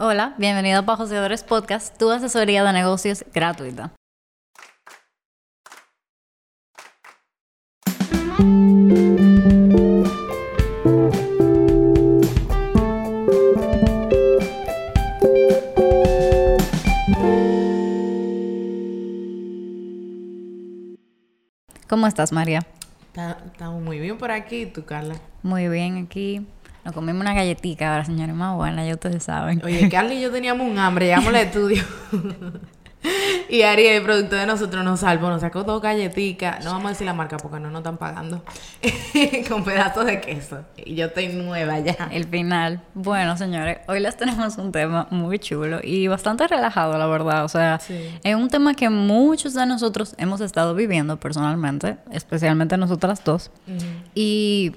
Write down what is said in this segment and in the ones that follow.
Hola, bienvenido a Pajoseadores Podcast, tu asesoría de negocios gratuita. ¿Cómo estás, María? Estamos muy bien por aquí, ¿tú, Carla? Muy bien aquí. Nos comimos una galletita ahora, señores, más buena, ya ustedes saben. Oye, Carla y yo teníamos un hambre, llegamos al estudio. y Ari, el producto de nosotros, nos salvó, nos sacó dos galletitas. No vamos a decir la marca porque no nos están pagando. con pedazos de queso. Y yo estoy nueva ya. El final. Bueno, señores, hoy les tenemos un tema muy chulo y bastante relajado, la verdad. O sea, es un tema que muchos de nosotros hemos estado viviendo personalmente, especialmente nosotras dos. Y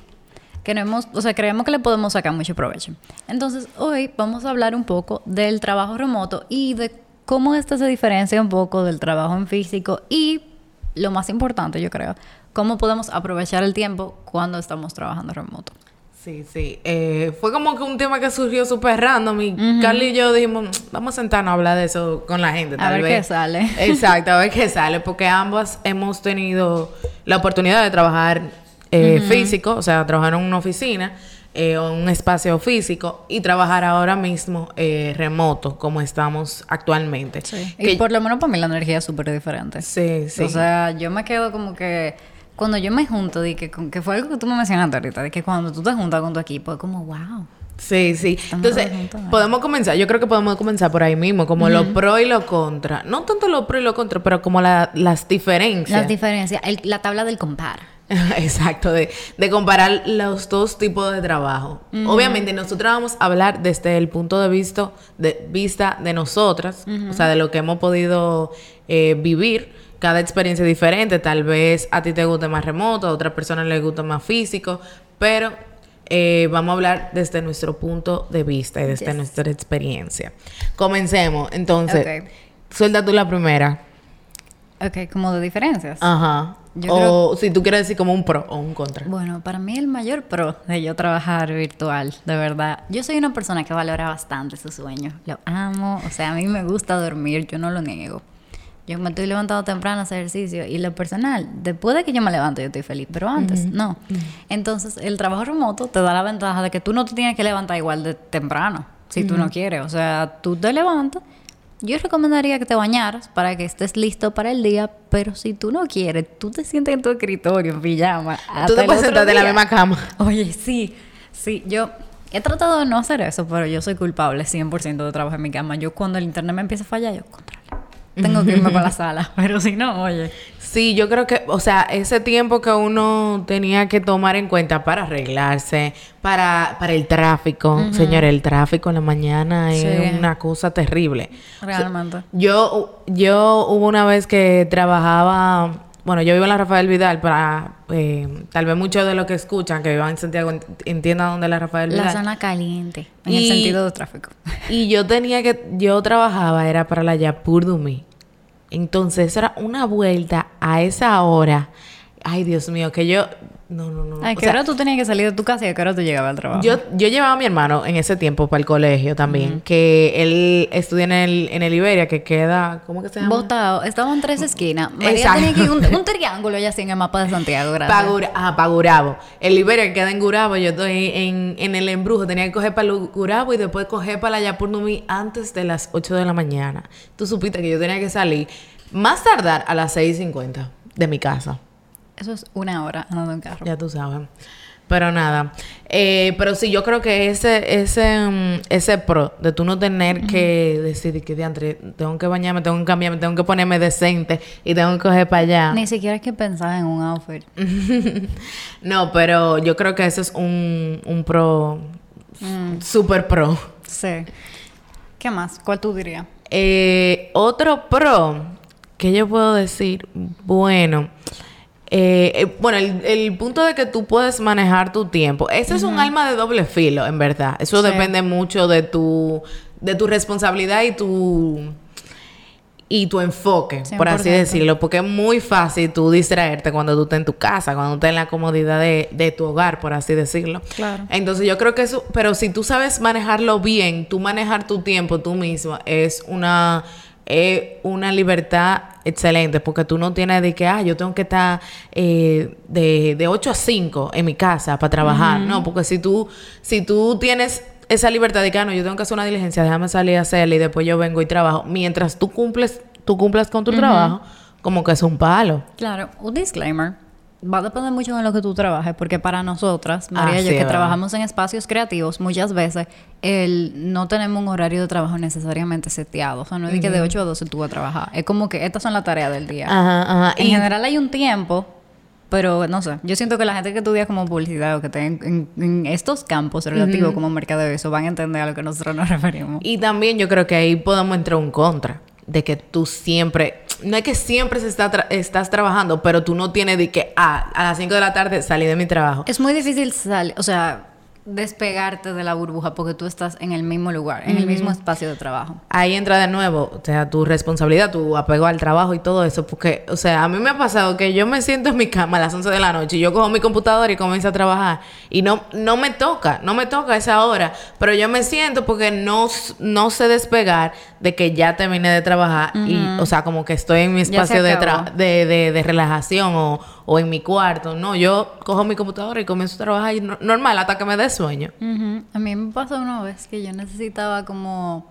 queremos, o sea, creemos que le podemos sacar mucho provecho. Entonces, hoy vamos a hablar un poco del trabajo remoto y de cómo este se diferencia un poco del trabajo en físico y lo más importante, yo creo, cómo podemos aprovechar el tiempo cuando estamos trabajando remoto. Sí, sí. Eh, fue como que un tema que surgió súper random y Carly y yo dijimos, vamos a sentarnos a hablar de eso con la gente. a ver qué sale. Exacto, a ver qué sale, porque ambas hemos tenido la oportunidad de trabajar eh, físico, o sea, trabajar en una oficina eh, o un espacio físico y trabajar ahora mismo eh, remoto, como estamos actualmente. Sí. y por lo menos para mí la energía es súper diferente. Sí, sí. O sea, yo me quedo como que cuando yo me junto, de que, que fue algo que tú me mencionaste ahorita, de que cuando tú te juntas con tu equipo, es como, wow. Sí, sí. Entonces, podemos comenzar, yo creo que podemos comenzar por ahí mismo, como lo pro y lo contra. No tanto lo pro y lo contra, pero como las diferencias. Las diferencias, la tabla del compar. Exacto, de, comparar los dos tipos de trabajo. Obviamente, nosotros vamos a hablar desde el punto de vista de, vista de nosotras, o sea, de lo que hemos podido eh, vivir. Cada experiencia es diferente. Tal vez a ti te guste más remoto, a otras personas les gusta más físico, pero eh, vamos a hablar desde nuestro punto de vista y desde nuestra experiencia. Comencemos. Entonces, suelta tú la primera. Ok, como de diferencias. Ajá o si tú quieres decir como un pro o un contra. Bueno, para mí el mayor pro de yo trabajar virtual, de verdad. Yo soy una persona que valora bastante su sueño. Lo amo. O sea, a mí me gusta dormir, yo no lo niego. Yo me estoy levantando temprano a hacer ejercicio y lo personal, después de que yo me levanto, yo estoy feliz, pero antes no. Entonces, el trabajo remoto te da la ventaja de que tú no te tienes que levantar igual de temprano, si tú no quieres. O sea, tú te levantas yo recomendaría que te bañaras para que estés listo para el día, pero si tú no quieres, tú te sientes en tu escritorio en pijama. Tú te puedes sentar en la misma cama. Oye, sí, sí, yo he tratado de no hacer eso, pero yo soy culpable 100% de trabajar en mi cama. Yo cuando el internet me empieza a fallar, yo controlo. Tengo que irme para la sala, pero si no, oye. Sí, yo creo que, o sea, ese tiempo que uno tenía que tomar en cuenta para arreglarse, para, para el tráfico. Señor, el tráfico en la mañana es una cosa terrible. Realmente. yo, yo hubo una vez que trabajaba, bueno, yo vivo en la Rafael Vidal, para eh, tal vez muchos de los que escuchan que vivan en Santiago entiendan dónde es la Rafael Vidal. La zona caliente, en el sentido de tráfico. y yo tenía que, yo trabajaba, era para la Yapur Dumi. Entonces era una vuelta a esa hora. Ay, Dios mío, que yo... No, no, no. ¿A qué hora tú tenías que salir de tu casa y a qué hora tú llegabas al trabajo? Yo, yo llevaba a mi hermano en ese tiempo para el colegio también, que él estudia en el, en el Iberia, que queda, ¿cómo que se llama? Botado, estaba en tres esquinas. María tenía que ir un, un, triángulo ya así en el mapa de Santiago, gracias. ah, para Gurabo. El Iberia que queda en Gurabo, yo estoy en, en el embrujo, tenía que coger para Gurabo y después coger para la Yapurnumi antes de las 8 de la mañana. Tú supiste que yo tenía que salir más tardar a las 6.50 de mi casa. Eso es una hora andando en carro. Ya tú sabes. Pero nada. Eh, pero sí, yo creo que ese, ese, mm, ese pro de tú no tener que decir que diantre, tengo que bañarme, tengo que cambiarme, tengo que ponerme decente y tengo que coger para allá. Ni siquiera es que pensar en un outfit. no, pero yo creo que ese es un, un pro, mm. super pro. Sí. ¿Qué más? ¿Cuál tú dirías? Eh, otro pro ¿Qué yo puedo decir? Bueno, eh, eh, bueno, el, punto de que tú puedes manejar tu tiempo, ese es un alma de doble filo, en verdad. Eso depende mucho de tu, de tu responsabilidad y tu y tu enfoque, por así 100%. decirlo, porque es muy fácil tú distraerte cuando tú estás en tu casa, cuando tú estás en la comodidad de, de tu hogar, por así decirlo. Claro. Entonces yo creo que eso, pero si tú sabes manejarlo bien, tú manejar tu tiempo tú misma es una es una libertad excelente porque tú no tienes de que, ah, yo tengo que estar eh, de, de 8 a 5 en mi casa para trabajar. No, porque si tú, si tú tienes esa libertad de que, ah, no, yo tengo que hacer una diligencia, déjame salir a hacerla y después yo vengo y trabajo. Mientras tú cumples, tú cumplas con tu trabajo, como que es un palo. Claro, un disclaimer. Va a depender mucho de lo que tú trabajes, porque para nosotras, María Ah, y yo, sí, que verdad. trabajamos en espacios creativos, muchas veces el, no tenemos un horario de trabajo necesariamente seteado. O sea, no es de que de 8 a 12 tú vas a trabajar. Es como que estas son las tareas del día. Ajá, ajá. En Y- general hay un tiempo, pero no sé. Yo siento que la gente que estudia como publicidad o que esté en, en- en estos campos relativos como mercadeo, eso van a entender a lo que nosotros nos referimos. Y también yo creo que ahí podemos entrar un contra. De que tú siempre, no es que siempre se está tra- estás trabajando, pero tú no tienes de que, ah, a las 5 de la tarde salí de mi trabajo. Es muy difícil salir, o sea, despegarte de la burbuja porque tú estás en el mismo lugar, en el mismo espacio de trabajo. Ahí entra de nuevo, o sea, tu responsabilidad, tu apego al trabajo y todo eso, porque, o sea, a mí me ha pasado que yo me siento en mi cama a las 11 de la noche y yo cojo mi computadora y comienzo a trabajar y no, no me toca, no me toca esa hora, pero yo me siento porque no, no sé despegar de que ya terminé de trabajar y, o sea, como que estoy en mi espacio de, de, de, de relajación o, o en mi cuarto, no, yo cojo mi computadora y comienzo a trabajar y no- normal hasta que me dé sueño. A mí me pasó una vez que yo necesitaba como,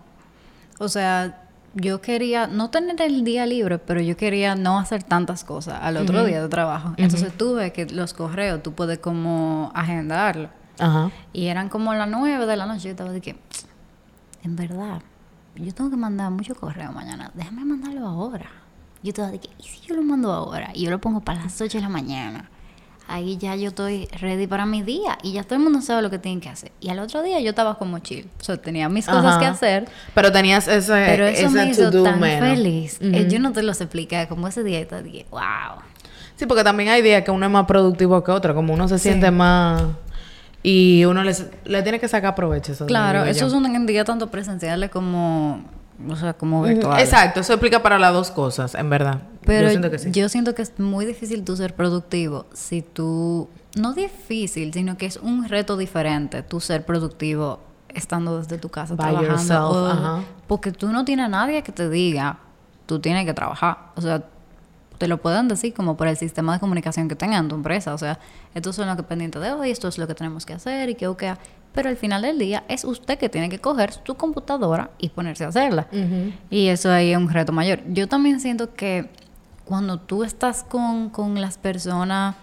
o sea, yo quería no tener el día libre, pero yo quería no hacer tantas cosas al otro día de trabajo. Entonces tuve que los correos, tú puedes como agendarlo. Ajá. Y eran como las nueve de la noche. Yo estaba de que, en verdad, yo tengo que mandar mucho correo mañana. Déjame mandarlo ahora. Yo estaba de que, ¿y si yo lo mando ahora? Y yo lo pongo para las 8 de la mañana. Ahí ya yo estoy ready para mi día. Y ya todo el mundo sabe lo que tienen que hacer. Y al otro día yo estaba como chill. O sea, tenía mis cosas que hacer. Pero tenías ese, Pero eso me hizo tan menos. feliz. Eh, yo no te los expliqué. Como ese día, yo dije, wow. Sí, porque también hay días que uno es más productivo que otro, como uno se Sí. siente más y uno les- le tiene que sacar provecho. Eso Claro, esos son en día tanto presenciales como, o sea, como virtuales. Exacto, eso explica para las dos cosas, en verdad. Pero yo siento que sí. yo siento que es muy difícil tú ser productivo si tú, no difícil, sino que es un reto diferente tú ser productivo estando desde tu casa By trabajando. yourself, o- ajá. Porque tú no tienes a nadie que te diga, tú tienes que trabajar. O sea, te lo pueden decir como por el sistema de comunicación que tengan en tu empresa. O sea, estos son los que pendientes de hoy, esto es lo que tenemos que hacer y que ok. Pero al final del día es usted que tiene que coger tu computadora y ponerse a hacerla. Y eso ahí es un reto mayor. Yo también siento que cuando tú estás con, con las personas,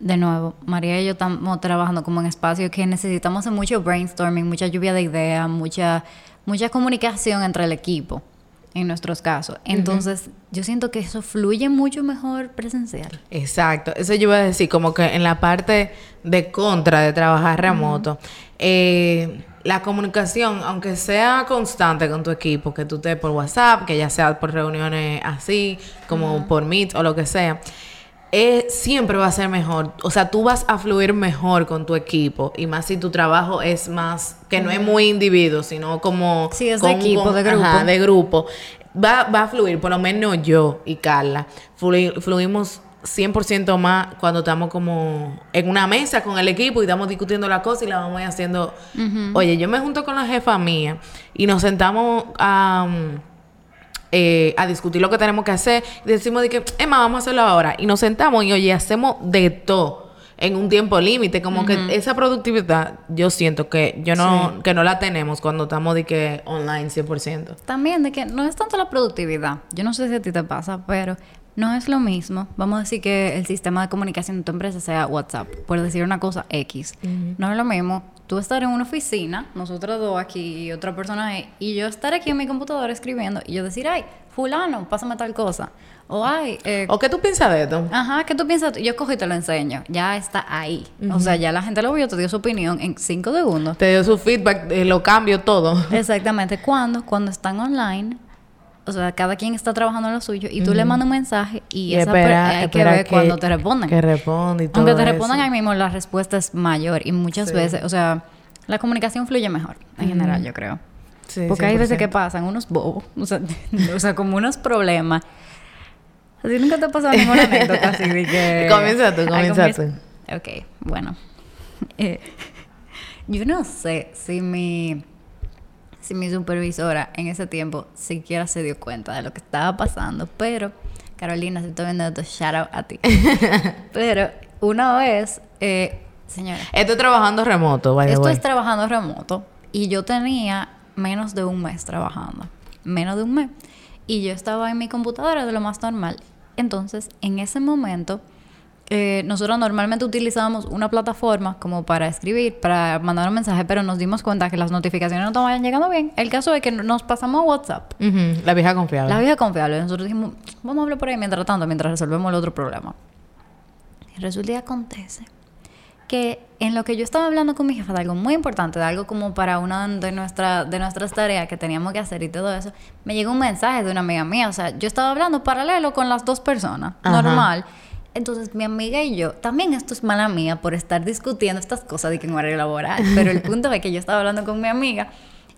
de nuevo, María y yo estamos trabajando como en espacios que necesitamos hacer mucho brainstorming, mucha lluvia de ideas, mucha, mucha comunicación entre el equipo, en nuestros casos. Entonces, yo siento que eso fluye mucho mejor presencial. Exacto, eso yo iba a decir, como que en la parte de contra de trabajar remoto, eh, la comunicación, aunque sea constante con tu equipo, que tú estés por WhatsApp, que ya sea por reuniones así, como por Meet o lo que sea, eh, siempre va a ser mejor. O sea, tú vas a fluir mejor con tu equipo y más si tu trabajo es más, que no es muy individuo, sino como... Sí, es de con- equipo, con- de grupo. ajá, de grupo. Va, va a fluir, por lo menos yo y Carla, flui- fluimos 100% más cuando estamos como en una mesa con el equipo y estamos discutiendo la cosa y la vamos haciendo. Oye, yo me junto con la jefa mía y nos sentamos a, um, eh, a discutir lo que tenemos que hacer y decimos de que, Emma, vamos a hacerlo ahora. Y nos sentamos y, oye, hacemos de todo en un tiempo límite. Como que esa productividad, yo siento que yo no, que no la tenemos cuando estamos de que online 100%. También de que no es tanto la productividad. Yo no sé si a ti te pasa, pero no es lo mismo. Vamos a decir que el sistema de comunicación de tu empresa sea WhatsApp, por decir una cosa X. No es lo mismo tú estar en una oficina, nosotros dos aquí y otra persona ahí, y yo estar aquí en mi computadora escribiendo y yo decir, ay, fulano, pásame tal cosa. O ay, eh, ¿O qué tú piensas de esto? Ajá, ¿qué tú piensas? Yo cojo y te lo enseño. Ya está ahí. O sea, ya la gente lo vio, te dio su opinión en cinco segundos. Te dio su feedback, eh, lo cambio todo. Exactamente. ¿Cuándo? Cuando están online. O sea, cada quien está trabajando en lo suyo y tú le mandas un mensaje y, esa per- espera- hay que ver cuando te responden. Que responde y todo Aunque te eso. respondan ahí mismo, la respuesta es mayor y muchas Sí. veces, o sea, la comunicación fluye mejor en general, yo creo. Sí, Porque hay veces 100%. que pasan unos bobos, o sea, o sea, como unos problemas. Así nunca te ha pasado ninguna anécdota así de que... Comienza tú, comienza comienza- Ok, bueno. Eh, yo no sé si mi... Si mi supervisora en ese tiempo siquiera se dio cuenta de lo que estaba pasando, pero Carolina, si estoy viendo shout out a ti. pero una vez, eh, señora, Estoy trabajando remoto, the esto es trabajando remoto y yo tenía menos de un mes trabajando. Menos de un mes. Y yo estaba en mi computadora de lo más normal. Entonces, en ese momento, eh, nosotros normalmente utilizábamos una plataforma como para escribir, para mandar un mensaje, pero nos dimos cuenta que las notificaciones no estaban llegando bien. El caso es que nos pasamos a WhatsApp. La vieja confiable. La vieja confiable. Nosotros dijimos, vamos a hablar por ahí mientras tanto, mientras resolvemos el otro problema. Y resulta y acontece que en lo que yo estaba hablando con mi jefa de algo muy importante, de algo como para una de, nuestra, de nuestras tareas que teníamos que hacer y todo eso, me llegó un mensaje de una amiga mía. O sea, yo estaba hablando paralelo con las dos personas, Ajá. normal. Entonces, mi amiga y yo, también esto es mala mía por estar discutiendo estas cosas de que en horario laboral, pero el punto es que yo estaba hablando con mi amiga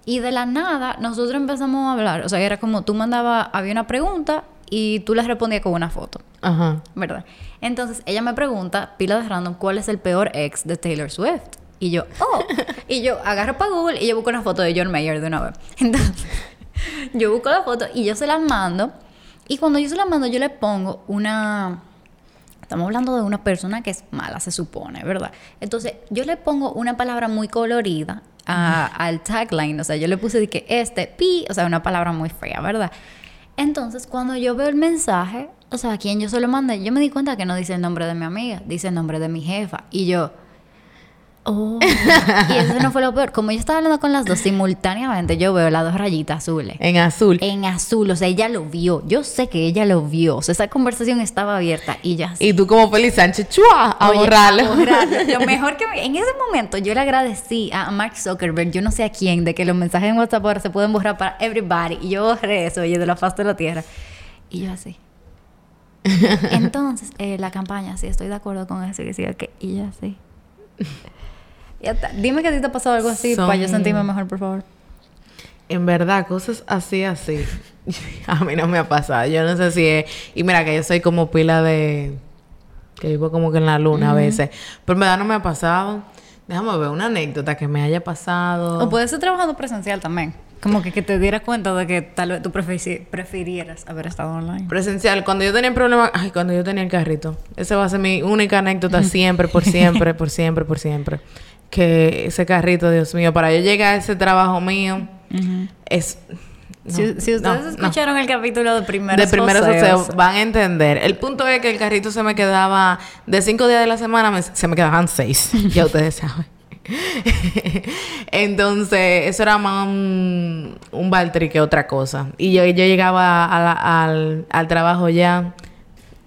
y de la nada nosotros empezamos a hablar. O sea, era como tú mandabas, había una pregunta y tú le respondías con una foto. Ajá. ¿verdad? Entonces ella me pregunta, pila de random, ¿cuál es el peor ex de Taylor Swift? Y yo, oh, y yo agarro para Google y yo busco una foto de John Mayer de una vez. Entonces, yo busco la foto y yo se la mando. Y cuando yo se la mando, yo le pongo una. Estamos hablando de una persona que es mala, se supone, ¿verdad? Entonces, yo le pongo una palabra muy colorida a- al tagline. O sea, yo le puse de que este, pi, o sea, una palabra muy fea, ¿verdad? Entonces, cuando yo veo el mensaje, o sea, a quien yo se lo mandé, yo me di cuenta que no dice el nombre de mi amiga, dice el nombre de mi jefa. Y yo, oh. y eso no fue lo peor. Como yo estaba hablando con las dos simultáneamente, yo veo las dos rayitas azules. En azul. En azul, o sea, ella lo vio. Yo sé que ella lo vio. O sea, esa conversación estaba abierta y ya Y tú como Feliz Sánchez, ¡chua! A Oye, borrarlo. a borrarlo. Lo mejor que me- en ese momento yo le agradecí a Mark Zuckerberg, yo no sé a quién, de que los mensajes en WhatsApp ahora se pueden borrar para everybody. Y yo borré eso, oye, de la faz de la tierra. Y yo así. Entonces, eh, la campaña, sí, estoy de acuerdo con eso. Y decía que, y yo así. Ya. Dime que a ti te ha pasado algo así para yo sentirme mejor, por favor. En verdad, cosas así, así. A mí no me ha pasado. Yo no sé si es... Y mira que yo soy como pila de... Que vivo como que en la luna a veces. Pero en verdad no me ha pasado. Déjame ver una anécdota que me haya pasado. O puede ser trabajando presencial también. Como que, que te dieras cuenta de que tal vez tú prefirieras haber estado online. Presencial. Cuando yo tenía el problema... Ay, cuando yo tenía el carrito. Esa va a ser mi única anécdota siempre, por siempre, por siempre, por siempre. Que ese carrito, Dios mío, para yo llegar a ese trabajo mío, es... no, si, si ustedes no, no. escucharon el capítulo de primeros de primeros joseos, oseos van a entender. El punto es que el carrito se me quedaba de cinco días de la semana, me- se me quedaban seis. ya ustedes saben. Entonces, eso era más un, un baltri que otra cosa. Y yo, yo llegaba a la- al, al trabajo ya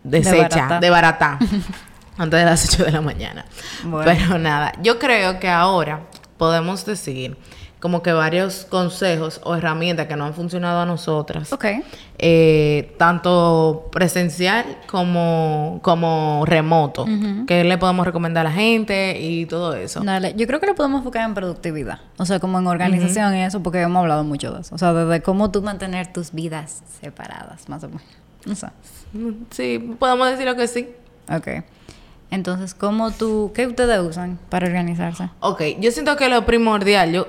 deshecha, barata. de barata, antes de las 8 de la mañana. Bueno. Pero nada, yo creo que ahora podemos decir como que varios consejos o herramientas que no han funcionado a nosotras Ok. eh, tanto presencial como, como remoto. que le podemos recomendar a la gente y todo eso? Dale, yo creo que lo podemos enfocar en productividad. O sea, como en organización y eso, porque hemos hablado mucho de eso. O sea, desde cómo tú mantener tus vidas separadas, más o menos. O sea, Sí, podemos decirlo que sí. ok. Entonces, ¿cómo tú, qué ustedes usan para organizarse? Ok, yo siento que lo primordial, yo,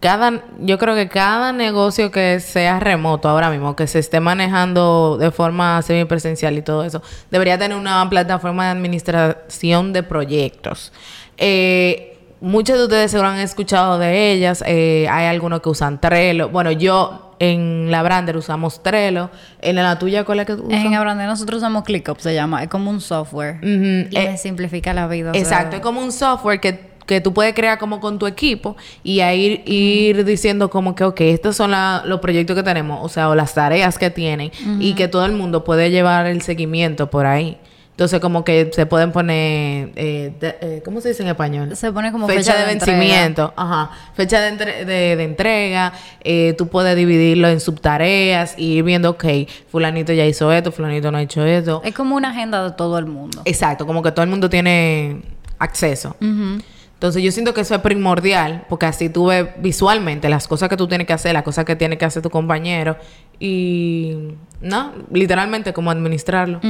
cada, yo creo que cada negocio que sea remoto ahora mismo, que se esté manejando de forma semipresencial y todo eso, debería tener una plataforma de administración de proyectos. Eh, muchos de ustedes seguro han escuchado de ellas. eh, hay algunos que usan Trello. Bueno, yo en la Brander usamos Trello. En la tuya, ¿cuál es que tú usas? En Abrande nosotros usamos ClickUp, se llama. Es como un software. Ujú, Y eh, me simplifica la vida. o sea, Exacto, es como un software que, que tú puedes crear como con tu equipo y ahí ir, ir diciendo como que, ok, estos son la- los proyectos que tenemos, o sea, o las tareas que tienen y que todo el mundo puede llevar el seguimiento por ahí. Entonces, como que se pueden poner, eh, de- eh, ¿cómo se dice en español? Se pone como fecha, fecha de, de entrega. vencimiento, ajá, fecha de, entre- de, entrega, eh, tú puedes dividirlo en subtareas y ir viendo, ok, fulanito ya hizo esto, fulanito no ha hecho esto. Es como una agenda de todo el mundo. Exacto, como que todo el mundo tiene acceso. Ujú. Entonces yo siento que eso es primordial, porque así tú ves visualmente las cosas que tú tienes que hacer, las cosas que tiene que hacer tu compañero y, ¿no? Literalmente como administrarlo.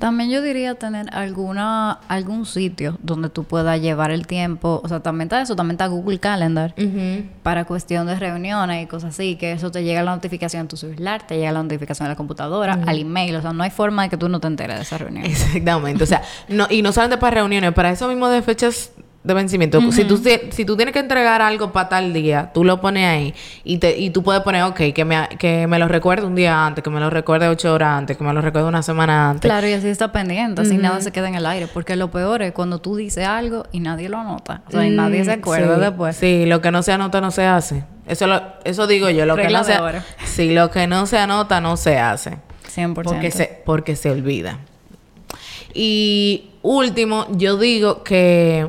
También yo diría tener alguna algún sitio donde tú puedas llevar el tiempo, o sea, también está eso, también está Google Calendar para cuestión de reuniones y cosas así, que eso te llega la notificación en tu celular, te llega la notificación a la computadora, al email, o sea, no hay forma de que tú no te enteres de esa reunión. Exactamente. O sea, no, y no solamente para reuniones, para eso mismo de fechas de vencimiento. si, tú, si tú tienes que entregar algo para tal día, tú lo pones ahí y, te, y tú puedes poner, ok, que me, que me lo recuerde un día antes, que me lo recuerde ocho horas antes, que me lo recuerde una semana antes. Claro, y así está pendiente, así nada se queda en el aire, porque lo peor es cuando tú dices algo y nadie lo anota, o sea, y nadie se Mm, acuerda sí, después. Sí, lo que no se anota no se hace. Eso, lo, eso digo yo, lo que no se. Sí, lo que no se anota no se hace. 100%. Porque se, porque se olvida. Y último, yo digo que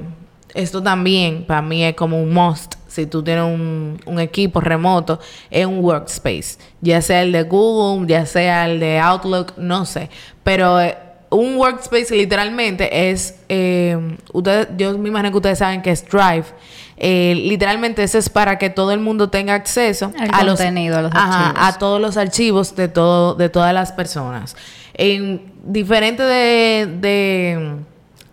esto también para mí es como un must. Si tú tienes un, un equipo remoto, es un workspace. Ya sea el de Google, ya sea el de Outlook, no sé. Pero eh, un workspace literalmente es... eh, ustedes, yo me imagino que ustedes saben que es Drive. Eh, literalmente eso es para que todo el mundo tenga acceso a los, a los Ajá, archivos. a todos los archivos de todo de todas las personas. En diferente de, de,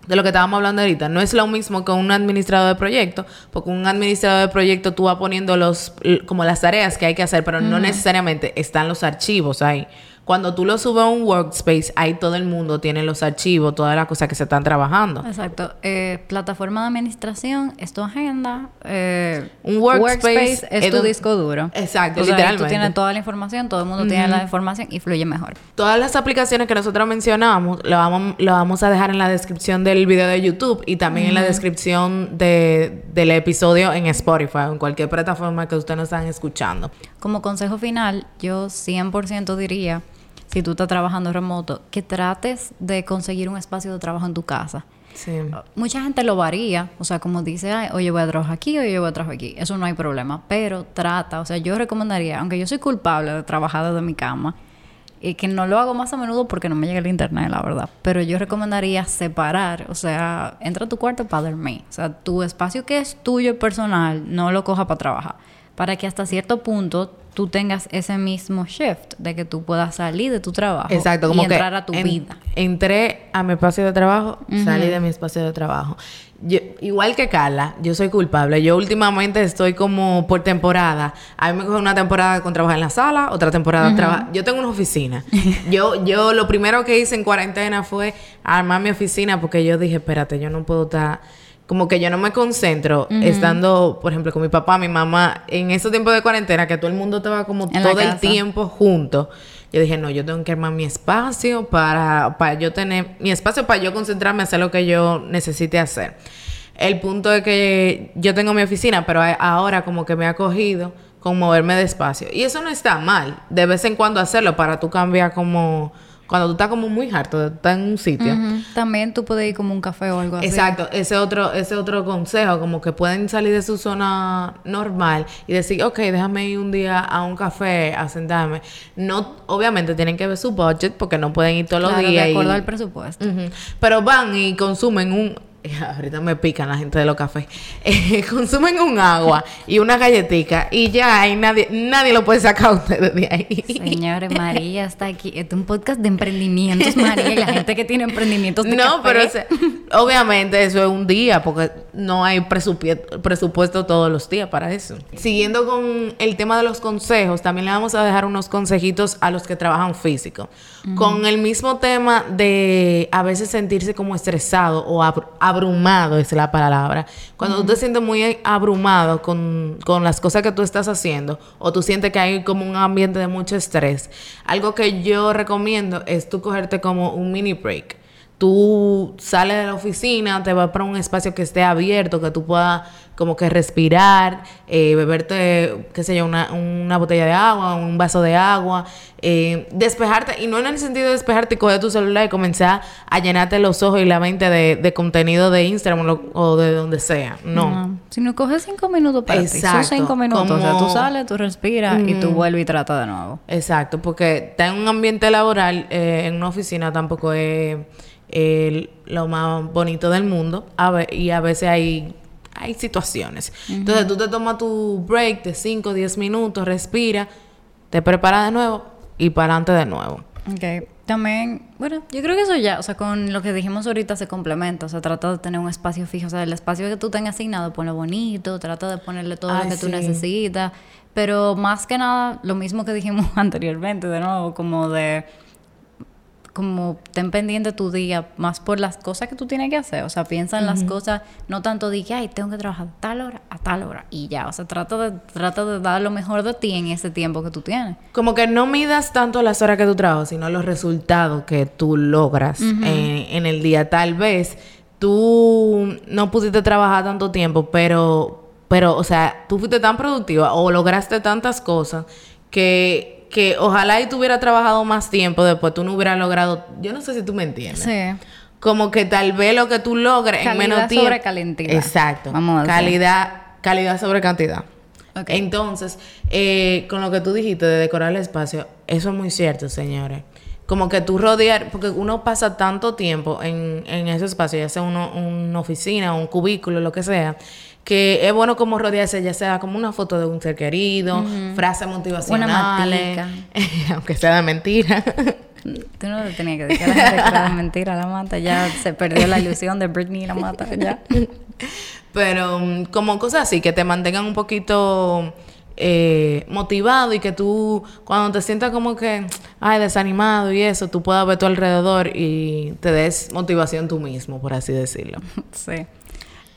de lo que estábamos hablando ahorita, no es lo mismo que un administrador de proyecto, porque un administrador de proyecto tú vas poniendo los como las tareas que hay que hacer, pero no necesariamente están los archivos ahí. Cuando tú lo subes a un workspace, ahí todo el mundo tiene los archivos, todas las cosas que se están trabajando. Exacto. Eh, plataforma de administración es tu agenda. eh, Un workspace es es tu disco duro. Exacto, O sea, literalmente. Tú tienes toda la información, todo el mundo tiene la información y fluye mejor. Todas las aplicaciones que nosotros mencionamos lo vamos, lo vamos a dejar en la descripción del video de YouTube y también en la descripción de, del episodio en Spotify en cualquier plataforma que ustedes nos están escuchando. Como consejo final, yo 100% diría, si tú estás trabajando remoto, que trates de conseguir un espacio de trabajo en tu casa. Sí. Mucha gente lo varía, o sea, como dice, Ay, oye, voy a trabajar aquí, oye, voy a trabajar aquí. Eso no hay problema, pero trata, o sea, yo recomendaría, aunque yo soy culpable de trabajar desde mi cama, y que no lo hago más a menudo porque no me llega el internet, la verdad, pero yo recomendaría separar, o sea, entra a tu cuarto para dormir, o sea, tu espacio que es tuyo personal, no lo coja para trabajar, para que hasta cierto punto tú tengas ese mismo shift de que tú puedas salir de tu trabajo Exacto, y como que entrar a tu en- vida. entré a mi espacio de trabajo, salí de mi espacio de trabajo. Yo, igual que Carla, yo soy culpable. Yo últimamente estoy como por temporada. A mí me coge una temporada con trabajar en la sala, otra temporada trabajar. Yo tengo una oficina. yo, yo lo primero que hice en cuarentena fue armar mi oficina porque yo dije, espérate, yo no puedo estar como que yo no me concentro estando, por ejemplo, con mi papá, mi mamá, en esos tiempos de cuarentena, que todo el mundo estaba como En todo el tiempo juntos. Yo dije, no, yo tengo que armar mi espacio para, para yo tener mi espacio para yo concentrarme a hacer lo que yo necesite hacer. El punto es que yo tengo mi oficina, pero ahora como que me ha cogido con moverme despacio. Y eso no está mal, de vez en cuando hacerlo para tú cambiar como, cuando tú estás como muy harto estar en un sitio. También tú puedes ir como un café o algo así. Exacto, ese otro, ese otro consejo, como que pueden salir de su zona normal y decir, ok, déjame ir un día a un café a sentarme. No, obviamente tienen que ver su budget porque no pueden ir todos Claro, los días. de acuerdo y- al presupuesto. Ujú. Pero van y consumen un... Ahorita me pican la gente de los cafés. Eh, consumen un agua y una galletica y ya y nadie, nadie lo puede sacar a ustedes de ahí. Señores, María está aquí. Este es un podcast de emprendimientos, María, y la gente que tiene emprendimientos de No, café. pero o sea, obviamente eso es un día, porque no hay presupuesto, todos los días para eso. Siguiendo con el tema de los consejos, también le vamos a dejar unos consejitos a los que trabajan físico. Con el mismo tema de a veces sentirse como estresado o abr- abrumado, es la palabra. Cuando tú te sientes muy abrumado con, con las cosas que tú estás haciendo o tú sientes que hay como un ambiente de mucho estrés, algo que yo recomiendo es tú cogerte como un mini break tú sales de la oficina, te vas para un espacio que esté abierto, que tú puedas como que respirar, eh, beberte, qué sé yo, una, una botella de agua, un vaso de agua, eh, despejarte, y no en el sentido de despejarte y coger tu celular y comenzar a llenarte los ojos y la mente de, de contenido de Instagram o, lo- o de donde sea, no. No. Si no coges cinco minutos para ti, Exacto. son cinco minutos. O sea, Como- tú sales, tú respiras y tú vuelves y tratas de nuevo. Exacto, porque estar en un ambiente laboral, eh, en una oficina, tampoco es eh, lo más bonito del mundo. A y a veces hay hay situaciones. Entonces tú te tomas tu break de 5 o 10 minutos, respira, te preparas de nuevo y para adelante de nuevo. Ok. También, bueno, yo creo que eso ya, o sea, con lo que dijimos ahorita se complementa, o sea, trata de tener un espacio fijo, o sea, el espacio que tú tengas asignado, ponlo bonito, trata de ponerle todo lo que tú necesitas, pero más que nada, lo mismo que dijimos anteriormente, de nuevo, como de como ten pendiente tu día más por las cosas que tú tienes que hacer. O sea, piensa en las cosas, no tanto de que, ay, tengo que trabajar a tal hora, a tal hora y ya. O sea, trata de, trata de dar lo mejor de ti en ese tiempo que tú tienes. Como que no midas tanto las horas que tú trabajas, sino los resultados que tú logras en, el día. Tal vez tú no pudiste trabajar tanto tiempo, pero, pero, o sea, tú fuiste tan productiva o lograste tantas cosas que que ojalá y tú hubieras trabajado más tiempo después, tú no hubieras logrado, yo no sé si tú me entiendes. Sí. Como que tal vez lo que tú logres en menos tiempo. sobre calidad. Exacto. Vamos a calidad, calidad sobre cantidad. Okay. Entonces, eh, con lo que tú dijiste de decorar el espacio, eso es muy cierto, señores. Como que tú rodear, porque uno pasa tanto tiempo en, en ese espacio, ya sea uno, una oficina, un cubículo, lo que sea, que es bueno como rodearse, ya sea como una foto de un ser querido, frase motivacional frases motivacionales, aunque sea de mentira. Tú no tenías que decir a la de mentira la mata, ya se perdió la ilusión de Britney la mata, ya. Pero mm, como cosas así, que te mantengan un poquito eh, motivado y que tú, cuando te sientas como que, ay, desanimado y eso, tú puedas ver tu alrededor y te des motivación tú mismo, por así decirlo. Sí.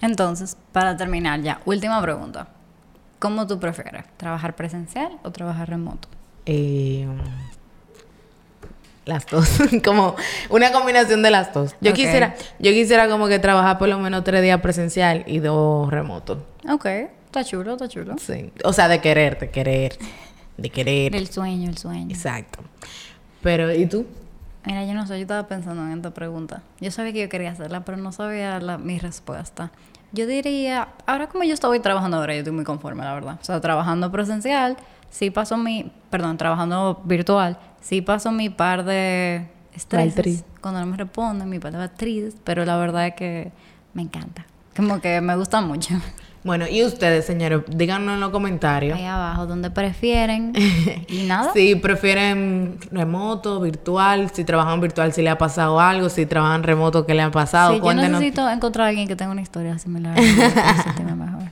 Entonces, para terminar ya, última pregunta. ¿Cómo tú prefieres? ¿Trabajar presencial o trabajar remoto? Eh, las dos, como una combinación de las dos. Yo quisiera, yo quisiera como que trabajar por lo menos tres días presencial y dos remotos. Ok, está chulo, está chulo. Sí, o sea, de querer, de querer, de querer. El sueño, el sueño. Exacto. Pero, ¿y tú? Mira, yo no sé, yo estaba pensando en esta pregunta. Yo sabía que yo quería hacerla, pero no sabía la, mi respuesta. Yo diría, ahora como yo estoy trabajando ahora, yo estoy muy conforme, la verdad. O sea, trabajando presencial, sí paso mi, perdón, trabajando virtual, sí paso mi par de estrés cuando no me responden, mi par de actriz, pero la verdad es que me encanta. Como que me gusta mucho. Bueno, y ustedes, señores, díganos en los comentarios. Ahí abajo, ¿dónde prefieren? y nada. si prefieren remoto, virtual, si trabajan virtual, si le ha pasado algo, si trabajan remoto, ¿qué le ha pasado? Sí, yo necesito encontrar a alguien que tenga una historia similar. mejor.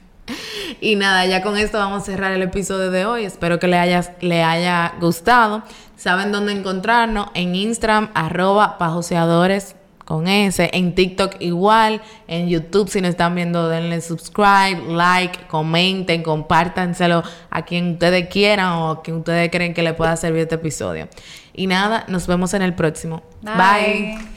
Y nada, ya con esto vamos a cerrar el episodio de hoy. Espero que le, hayas, le haya gustado. Saben dónde encontrarnos en Instagram, arroba pajoseadores con ese. En TikTok igual. En YouTube, si nos están viendo, denle subscribe, like, comenten, compártanselo a quien ustedes quieran o a quien ustedes creen que le pueda servir este episodio. Y nada, nos vemos en el próximo. Bye. Bye.